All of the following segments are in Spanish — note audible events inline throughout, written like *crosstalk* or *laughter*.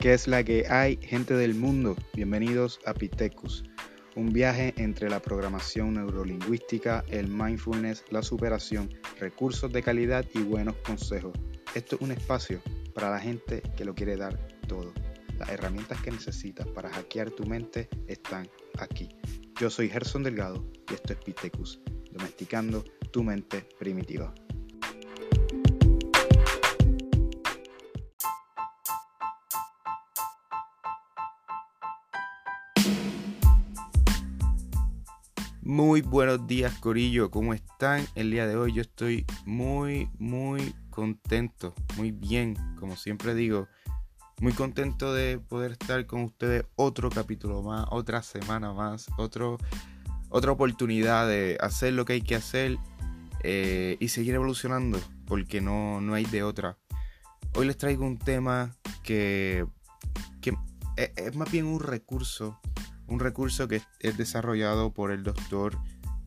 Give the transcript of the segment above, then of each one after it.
¿Qué es la que hay, gente del mundo? Bienvenidos a Pitecus, un viaje entre la programación neurolingüística, el mindfulness, la superación, recursos de calidad y buenos consejos. Esto es un espacio para la gente que lo quiere dar todo. Las herramientas que necesitas para hackear tu mente están aquí. Yo soy Gerson Delgado y esto es Pitecus, domesticando tu mente primitiva. Muy buenos días Corillo, ¿cómo están? El día de hoy yo estoy muy, muy contento, muy bien, como siempre digo, muy contento de poder estar con ustedes otro capítulo más, otra semana más, otro, otra oportunidad de hacer lo que hay que hacer eh, y seguir evolucionando, porque no, no hay de otra. Hoy les traigo un tema que, que es, es más bien un recurso un recurso que es desarrollado por el doctor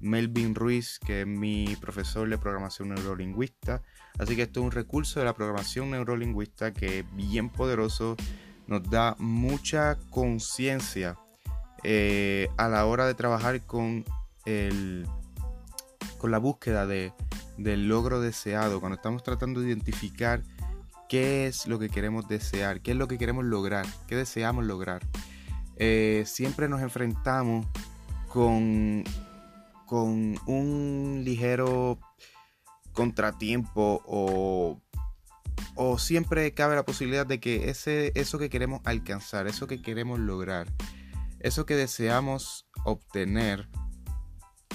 Melvin Ruiz, que es mi profesor de programación neurolingüista. Así que esto es un recurso de la programación neurolingüista que es bien poderoso, nos da mucha conciencia eh, a la hora de trabajar con, el, con la búsqueda de, del logro deseado, cuando estamos tratando de identificar qué es lo que queremos desear, qué es lo que queremos lograr, qué deseamos lograr. Eh, siempre nos enfrentamos con, con un ligero contratiempo o, o siempre cabe la posibilidad de que ese, eso que queremos alcanzar, eso que queremos lograr, eso que deseamos obtener,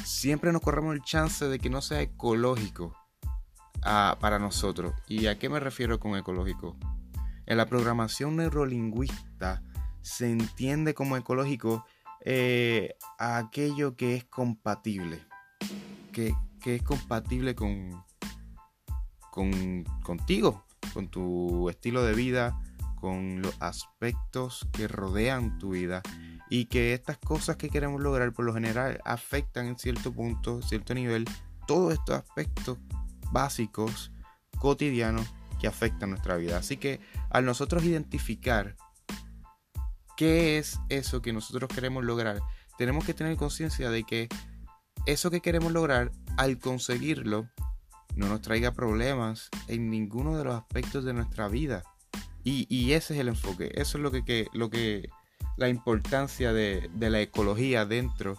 siempre nos corremos el chance de que no sea ecológico ah, para nosotros. ¿Y a qué me refiero con ecológico? En la programación neurolingüista, se entiende como ecológico eh, aquello que es compatible, que, es compatible con, con, contigo, con tu estilo de vida, con los aspectos que rodean tu vida y que estas cosas que queremos lograr por lo general afectan en cierto punto, cierto nivel, todos estos aspectos básicos, cotidianos que afectan nuestra vida. Así que al nosotros identificar ¿Qué es eso que nosotros queremos lograr? Tenemos que tener conciencia de que eso que queremos lograr, al conseguirlo, no nos traiga problemas en ninguno de los aspectos de nuestra vida. Y, ese es el enfoque. Eso es lo que, lo que la importancia de, de la ecología dentro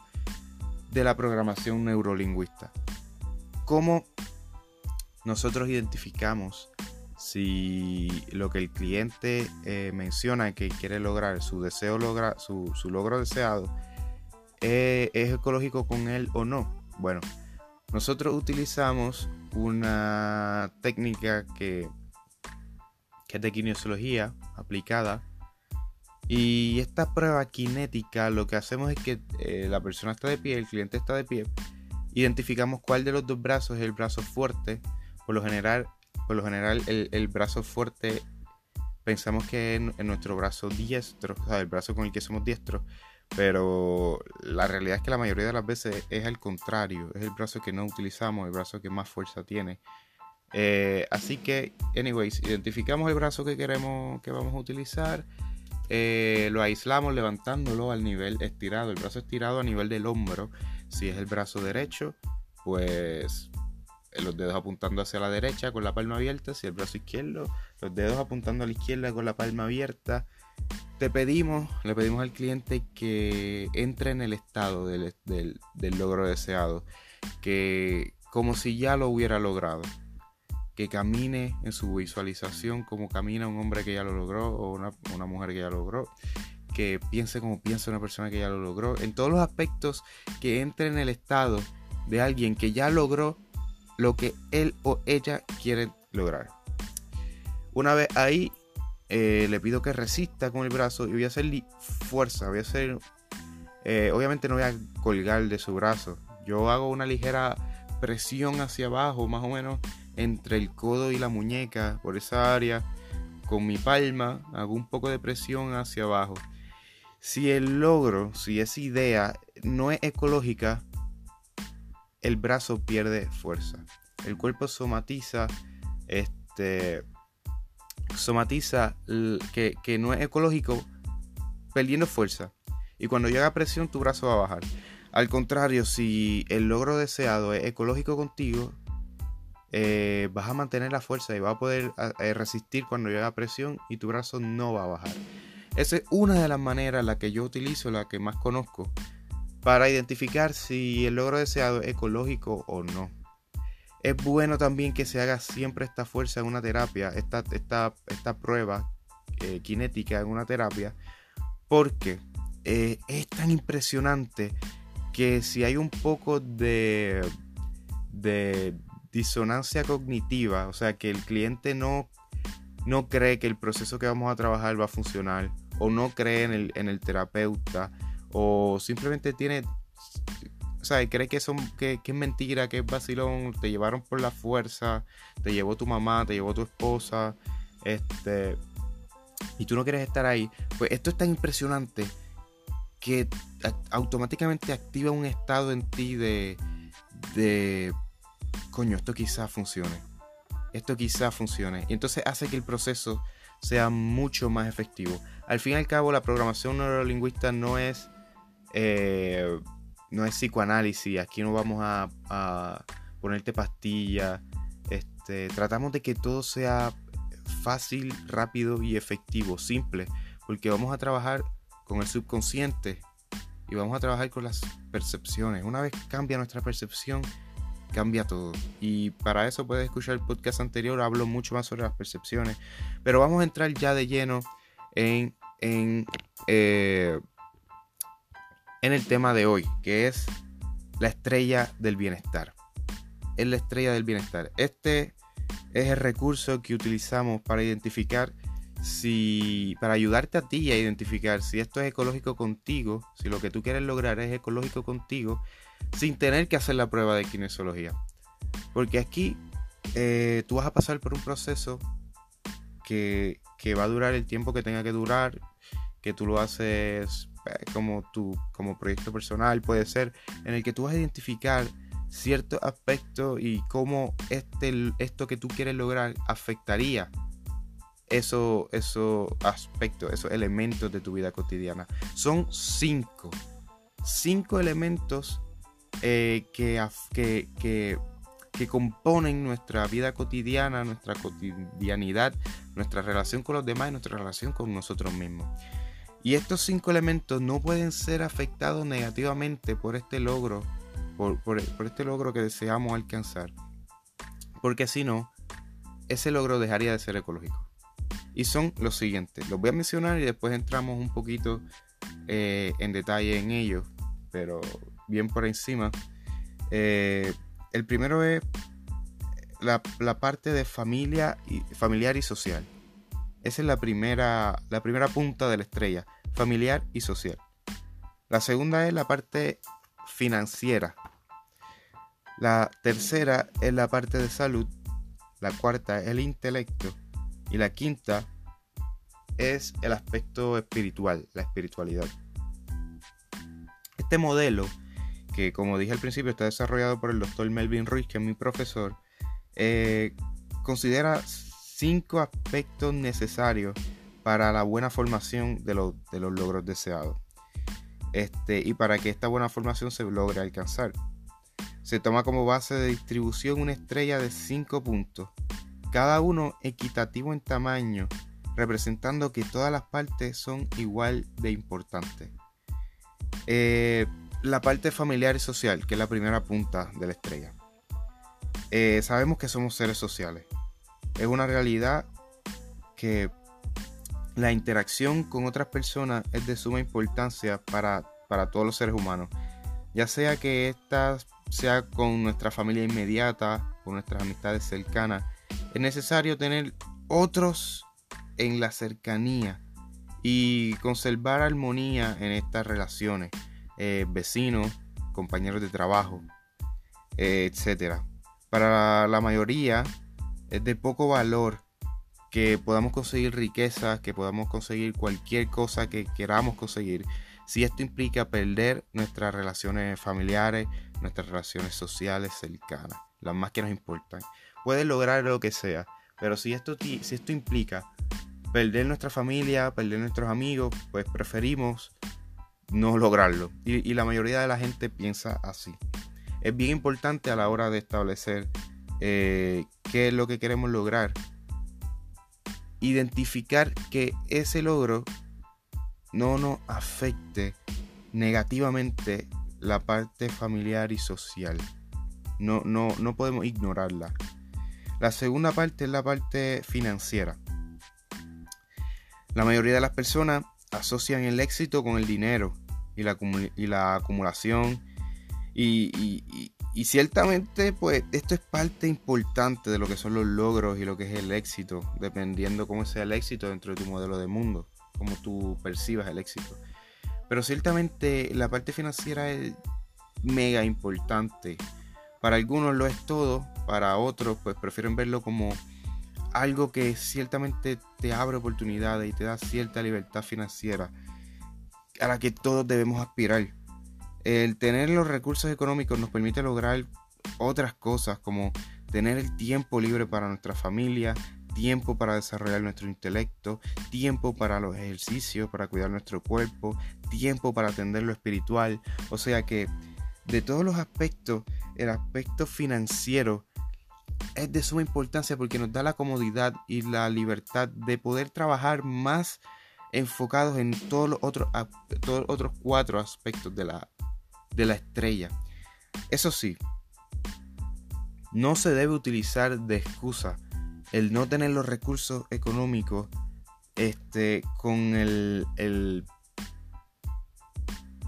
de la programación neurolingüista. Cómo nosotros identificamos si lo que el cliente eh, menciona que quiere lograr, su deseo logra, su, logro deseado, eh, es ecológico con él o no. Bueno, nosotros utilizamos una técnica que, que es de kinesiología aplicada. Y esta prueba kinética lo que hacemos es que eh, la persona está de pie, el cliente está de pie, identificamos cuál de los dos brazos es el brazo fuerte. Por lo general por lo general el, brazo fuerte pensamos que en, nuestro brazo diestro, o sea, el brazo con el que somos diestros, pero la realidad es que la mayoría de las veces es al contrario, es el brazo que no utilizamos, el brazo que más fuerza tiene. Eh, así que, anyways, identificamos el brazo que queremos que vamos a utilizar, eh, lo aislamos levantándolo al nivel estirado, el brazo estirado a nivel del hombro. Si es el brazo derecho, pues los dedos apuntando hacia la derecha con la palma abierta, si el brazo izquierdo, los dedos apuntando a la izquierda con la palma abierta. Te pedimos, le pedimos al cliente que entre en el estado del, logro deseado, que como si ya lo hubiera logrado, que camine en su visualización como camina un hombre que ya lo logró o una, una mujer que ya lo logró, que piense como piensa una persona que ya lo logró, en todos los aspectos que entre en el estado de alguien que ya logró lo que él o ella quieren lograr. Una vez ahí, eh, le pido que resista con el brazo y voy a hacer fuerza, voy a hacer... Eh, obviamente no voy a colgar de su brazo. Yo hago una ligera presión hacia abajo, más o menos entre el codo y la muñeca, por esa área. Con mi palma hago un poco de presión hacia abajo. Si el logro, si esa idea no es ecológica, el brazo pierde fuerza. El cuerpo somatiza este, somatiza que, no es ecológico perdiendo fuerza. Y cuando llega presión, tu brazo va a bajar. Al contrario, si el logro deseado es ecológico contigo, eh, vas a mantener la fuerza y vas a poder eh, resistir cuando llega presión y tu brazo no va a bajar. Esa es una de las maneras la que yo utilizo, la que más conozco, para identificar si el logro deseado es ecológico o no. Es bueno también que se haga siempre esta fuerza en una terapia, esta, esta, esta prueba eh, cinética en una terapia, porque es tan impresionante que si hay un poco de, de, disonancia cognitiva, o sea, que el cliente no, no cree que el proceso que vamos a trabajar va a funcionar, o no cree en el, en el terapeuta, o simplemente tiene, o sea, cree que, son, que, es mentira, que es vacilón, te llevaron por la fuerza, te llevó tu mamá, te llevó tu esposa, este, y tú no quieres estar ahí, pues esto es tan impresionante que automáticamente activa un estado en ti de, de coño, esto quizás funcione. Esto quizás funcione. Y entonces hace que el proceso sea mucho más efectivo. Al fin y al cabo, la programación neurolingüista no es, eh, no es psicoanálisis. Aquí no vamos a, ponerte pastillas. Este, tratamos de que todo sea fácil, rápido y efectivo, simple. Porque vamos a trabajar con el subconsciente y vamos a trabajar con las percepciones. Una vez cambia nuestra percepción, cambia todo. Y para eso puedes escuchar el podcast anterior, hablo mucho más sobre las percepciones. Pero vamos a entrar ya de lleno en, en, eh, en el tema de hoy, que es la estrella del bienestar. Es la estrella del bienestar. Este es el recurso que utilizamos para identificar si para ayudarte a ti a identificar si esto es ecológico contigo, si lo que tú quieres lograr es ecológico contigo sin tener que hacer la prueba de kinesiología. Porque aquí eh, tú vas a pasar por un proceso que, va a durar el tiempo que tenga que durar, que tú lo haces como, tu, como proyecto personal, puede ser, en el que tú vas a identificar ciertos aspectos y cómo este, esto que tú quieres lograr afectaría esos eso aspectos, esos elementos de tu vida cotidiana. Son cinco. Cinco elementos eh, que, que, que, componen nuestra vida cotidiana, nuestra cotidianidad, nuestra relación con los demás y nuestra relación con nosotros mismos. Y estos cinco elementos no pueden ser afectados negativamente por este logro, por, por, este logro que deseamos alcanzar. Porque si no, ese logro dejaría de ser ecológico. Y son los siguientes. Los voy a mencionar y después entramos un poquito eh, en detalle en ellos. Pero bien por encima. Eh, el primero es la, parte de familia familiar y social. Esa es la primera, la primera punta de la estrella, familiar y social. La segunda es la parte financiera. La tercera es la parte de salud. La cuarta es el intelecto. Y la quinta es el aspecto espiritual, la espiritualidad. Este modelo que como dije al principio está desarrollado por el doctor Melvin Ruiz, que es mi profesor, eh, considera cinco aspectos necesarios para la buena formación de, los logros deseados. Este, y para que esta buena formación se logre alcanzar. Se toma como base de distribución una estrella de cinco puntos, cada uno equitativo en tamaño, representando que todas las partes son igual de importantes. Eh, la parte familiar y social, que es la primera punta de la estrella. Eh, sabemos que somos seres sociales. Es una realidad que la interacción con otras personas es de suma importancia para, para todos los seres humanos. Ya sea que esta sea con nuestra familia inmediata, con nuestras amistades cercanas, es necesario tener otros en la cercanía y conservar armonía en estas relaciones. Eh, vecinos, compañeros de trabajo, eh, etc. Para la mayoría es de poco valor que podamos conseguir riqueza, que podamos conseguir cualquier cosa que queramos conseguir, si esto implica perder nuestras relaciones familiares, nuestras relaciones sociales cercanas, las más que nos importan. Puedes lograr lo que sea, pero si esto, si esto implica perder nuestra familia, perder nuestros amigos, pues preferimos no lograrlo. Y, la mayoría de la gente piensa así. Es bien importante a la hora de establecer eh, qué es lo que queremos lograr. Identificar que ese logro no nos afecte negativamente la parte familiar y social. No, no, no podemos ignorarla. La segunda parte es la parte financiera. La mayoría de las personas asocian el éxito con el dinero y la, acumulación. Y, ciertamente, pues esto es parte importante de lo que son los logros y lo que es el éxito, dependiendo cómo sea el éxito dentro de tu modelo de mundo, cómo tú percibas el éxito. Pero ciertamente la parte financiera es mega importante. Para algunos lo es todo, para otros pues prefieren verlo como algo que ciertamente te abre oportunidades y te da cierta libertad financiera a la que todos debemos aspirar. El tener los recursos económicos nos permite lograr otras cosas como tener el tiempo libre para nuestra familia, tiempo para desarrollar nuestro intelecto, tiempo para los ejercicios, para cuidar nuestro cuerpo, tiempo para atender lo espiritual. O sea que de todos los aspectos, el aspecto financiero es de suma importancia porque nos da la comodidad y la libertad de poder trabajar más enfocados en todos los otros, todos otros cuatro aspectos de la, de la estrella. Eso sí, no se debe utilizar de excusa el no tener los recursos económicos este, con el, el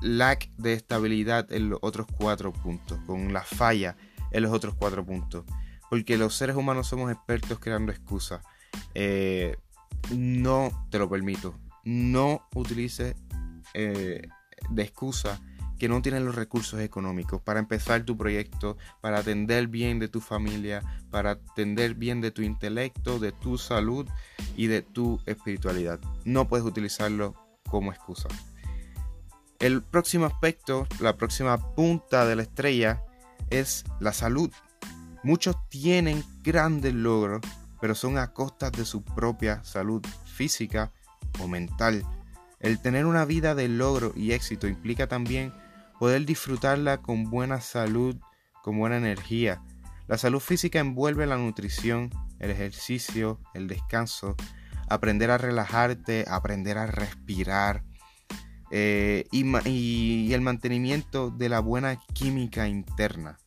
lack de estabilidad en los otros cuatro puntos, con la falla en los otros cuatro puntos. Porque los seres humanos somos expertos creando excusas. Eh, no te lo permito. No utilices eh, de excusa que no tienes los recursos económicos para empezar tu proyecto, para atender bien de tu familia, para atender bien de tu intelecto, de tu salud y de tu espiritualidad. No puedes utilizarlo como excusa. El próximo aspecto, la próxima punta de la estrella es la salud. Muchos tienen grandes logros, pero son a costa de su propia salud física o mental. El tener una vida de logro y éxito implica también poder disfrutarla con buena salud, con buena energía. La salud física envuelve la nutrición, el ejercicio, el descanso, aprender a relajarte, aprender a respirar eh, y el mantenimiento de la buena química interna.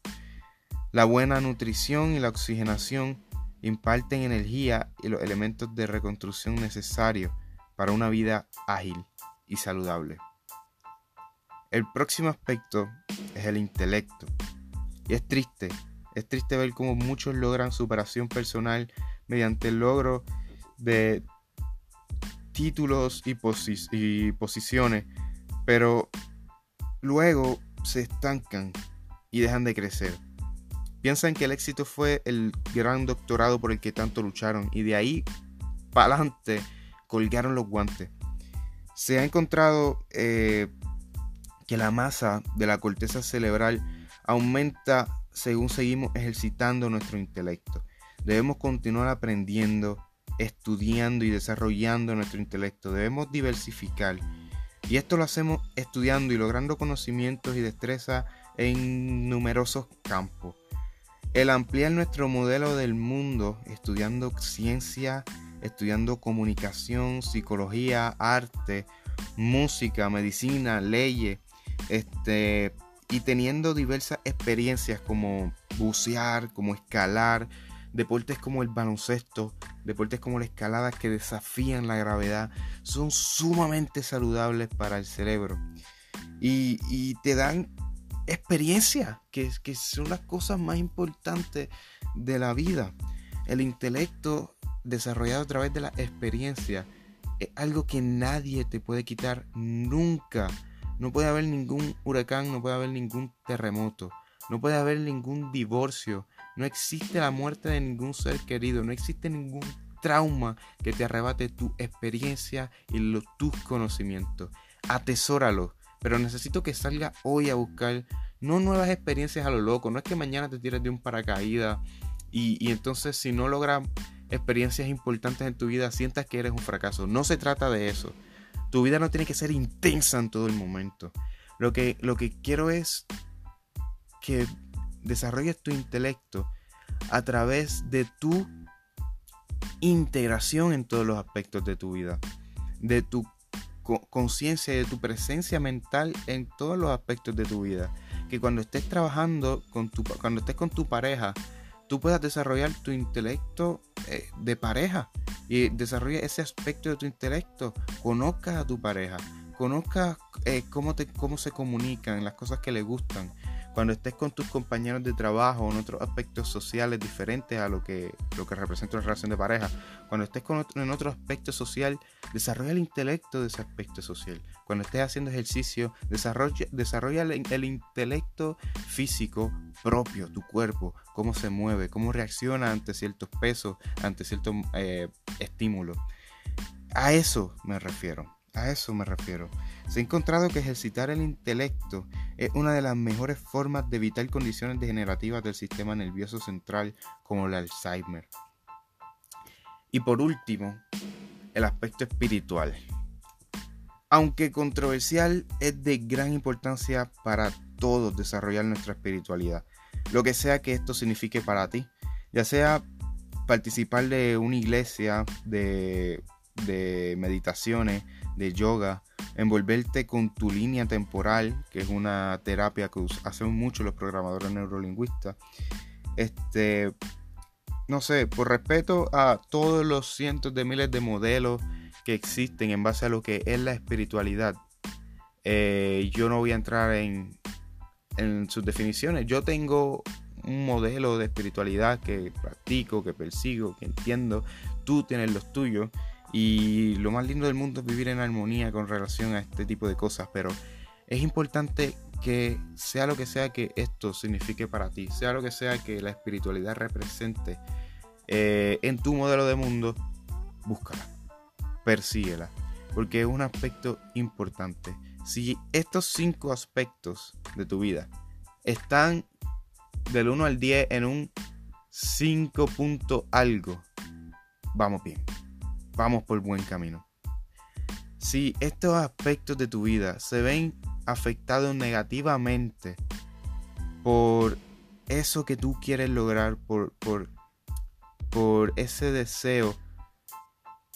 La buena nutrición y la oxigenación imparten energía y los elementos de reconstrucción necesarios para una vida ágil y saludable. El próximo aspecto es el intelecto. Y es triste, es triste ver cómo muchos logran superación personal mediante el logro de títulos y, posiciones, pero luego se estancan y dejan de crecer. Piensan que el éxito fue el gran doctorado por el que tanto lucharon y de ahí para adelante colgaron los guantes. Se ha encontrado eh, que la masa de la corteza cerebral aumenta según seguimos ejercitando nuestro intelecto. Debemos continuar aprendiendo, estudiando y desarrollando nuestro intelecto. Debemos diversificar. Y esto lo hacemos estudiando y logrando conocimientos y destreza en numerosos campos. El ampliar nuestro modelo del mundo, estudiando ciencia, estudiando comunicación, psicología, arte, música, medicina, leyes, este, y teniendo diversas experiencias como bucear, como escalar, deportes como el baloncesto, deportes como la escalada que desafían la gravedad, son sumamente saludables para el cerebro. Y, te dan experiencia, que, que son las cosas más importantes de la vida. El intelecto desarrollado a través de la experiencia es algo que nadie te puede quitar nunca. No puede haber ningún huracán, no puede haber ningún terremoto, no puede haber ningún divorcio, no existe la muerte de ningún ser querido, no existe ningún trauma que te arrebate tu experiencia y tus conocimientos. Atesóralo, pero necesito que salga hoy a buscar no nuevas experiencias a lo loco. No es que mañana te tires de un paracaídas y, entonces si no logras experiencias importantes en tu vida sientas que eres un fracaso. No se trata de eso. Tu vida no tiene que ser intensa en todo el momento. Lo que, lo que quiero es que desarrolles tu intelecto a través de tu integración en todos los aspectos de tu vida, de tu conciencia y de tu presencia mental en todos los aspectos de tu vida. Que cuando estés trabajando con tu, cuando estés con tu pareja, tú puedas desarrollar tu intelecto eh, de pareja y desarrolla ese aspecto de tu intelecto. Conozcas a tu pareja, conozcas eh, cómo, te, cómo se comunican, las cosas que le gustan, cuando estés con tus compañeros de trabajo en otros aspectos sociales diferentes a lo que, lo que representa una relación de pareja, cuando estés en otro aspecto social, desarrolla el intelecto de ese aspecto social. Cuando estés haciendo ejercicio, desarrolla, desarrolla el, intelecto físico propio, tu cuerpo, cómo se mueve, cómo reacciona ante ciertos pesos, ante ciertos eh, estímulos. A eso me refiero. A eso me refiero. Se ha encontrado que ejercitar el intelecto es una de las mejores formas de evitar condiciones degenerativas del sistema nervioso central como el Alzheimer. Y por último, el aspecto espiritual. Aunque controversial, es de gran importancia para todos desarrollar nuestra espiritualidad. Lo que sea que esto signifique para ti, ya sea participar de una iglesia, de, de meditaciones, de yoga, envolverte con tu línea temporal, que es una terapia que hacen mucho los programadores neurolingüistas. Este, no sé, por respeto a todos los cientos de miles de modelos que existen en base a lo que es la espiritualidad, eh, yo no voy a entrar en, en sus definiciones. Yo tengo un modelo de espiritualidad que practico, que persigo, que entiendo. Tú tienes los tuyos y lo más lindo del mundo es vivir en armonía con relación a este tipo de cosas, pero es importante que sea lo que sea que esto signifique para ti, sea lo que sea que la espiritualidad represente eh, en tu modelo de mundo, búscala, persíguela, porque es un aspecto importante. Si estos cinco aspectos de tu vida están del 1 al 10 en un 5 punto algo, vamos bien vamos por buen camino. Si estos aspectos de tu vida se ven afectados negativamente por eso que tú quieres lograr, por, por, por ese deseo,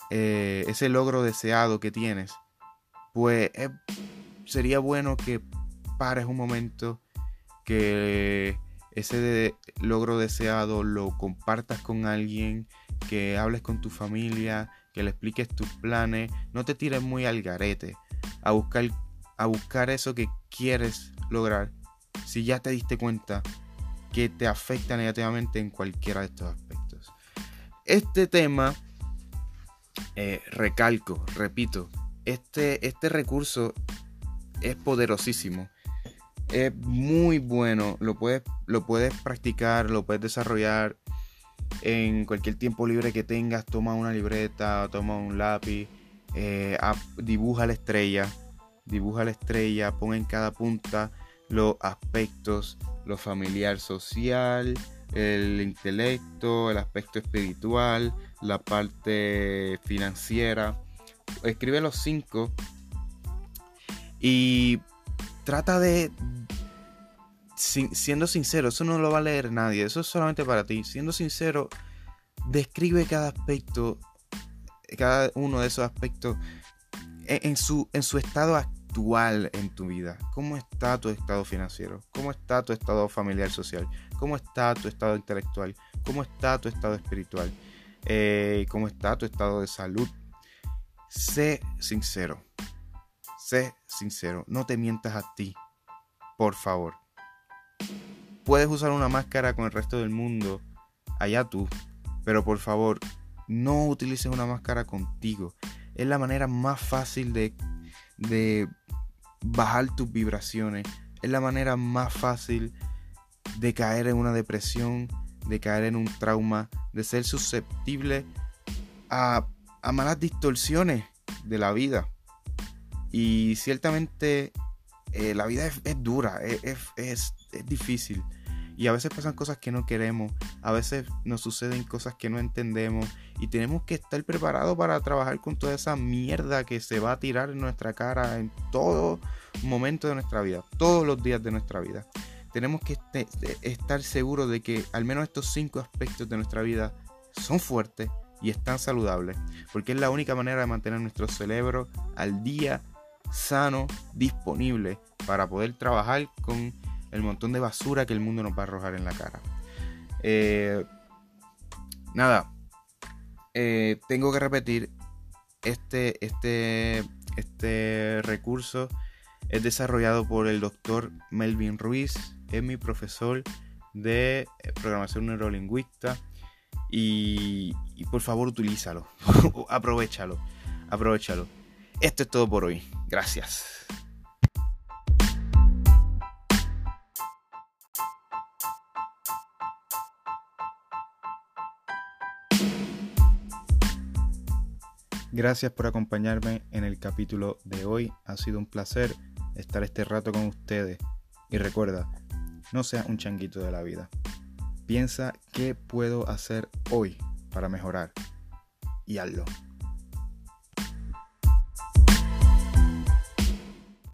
eh, ese logro deseado que tienes, pues eh, sería bueno que pares un momento, que ese logro deseado lo compartas con alguien, que hables con tu familia, que le expliques tus planes, no te tires muy al garete a buscar, a buscar eso que quieres lograr si ya te diste cuenta que te afecta negativamente en cualquiera de estos aspectos. Este tema, eh, recalco, repito, este, este recurso es poderosísimo. Es muy bueno, lo puedes, lo puedes practicar, lo puedes desarrollar en cualquier tiempo libre que tengas, toma una libreta, toma un lápiz, eh, dibuja la estrella, dibuja la estrella, pon en cada punta los aspectos, lo familiar social, el intelecto, el aspecto espiritual, la parte financiera. Escribe los cinco y trata de, siendo sincero, eso no lo va a leer nadie, eso es solamente para ti. Siendo sincero, describe cada aspecto, cada uno de esos aspectos en, su, en su estado actual en tu vida. ¿Cómo está tu estado financiero? ¿Cómo está tu estado familiar social? ¿Cómo está tu estado intelectual? ¿Cómo está tu estado espiritual? Eh, ¿Cómo está tu estado de salud? Sé sincero. Sé sincero. No te mientas a ti. Por favor. Puedes usar una máscara con el resto del mundo, allá tú, pero por favor, no utilices una máscara contigo. Es la manera más fácil de, de bajar tus vibraciones. Es la manera más fácil de caer en una depresión, de caer en un trauma, de ser susceptible a, a malas distorsiones de la vida. Y ciertamente eh, la vida es, dura, es, es, difícil. Y a veces pasan cosas que no queremos, a veces nos suceden cosas que no entendemos y tenemos que estar preparados para trabajar con toda esa mierda que se va a tirar en nuestra cara en todo momento de nuestra vida, todos los días de nuestra vida. Tenemos que este, estar seguros de que al menos estos cinco aspectos de nuestra vida son fuertes y están saludables, porque es la única manera de mantener nuestro cerebro al día, sano, disponible para poder trabajar con el montón de basura que el mundo nos va a arrojar en la cara. Eh, nada, eh, tengo que repetir, este, este, este recurso es desarrollado por el doctor Melvin Ruiz, es mi profesor de eh, programación neurolingüista y, y por favor utilízalo, *laughs* aprovechalo, aprovechalo. Esto es todo por hoy. Gracias. Gracias por acompañarme en el capítulo de hoy. Ha sido un placer estar este rato con ustedes. Y recuerda, no seas un changuito de la vida. Piensa qué puedo hacer hoy para mejorar y hazlo.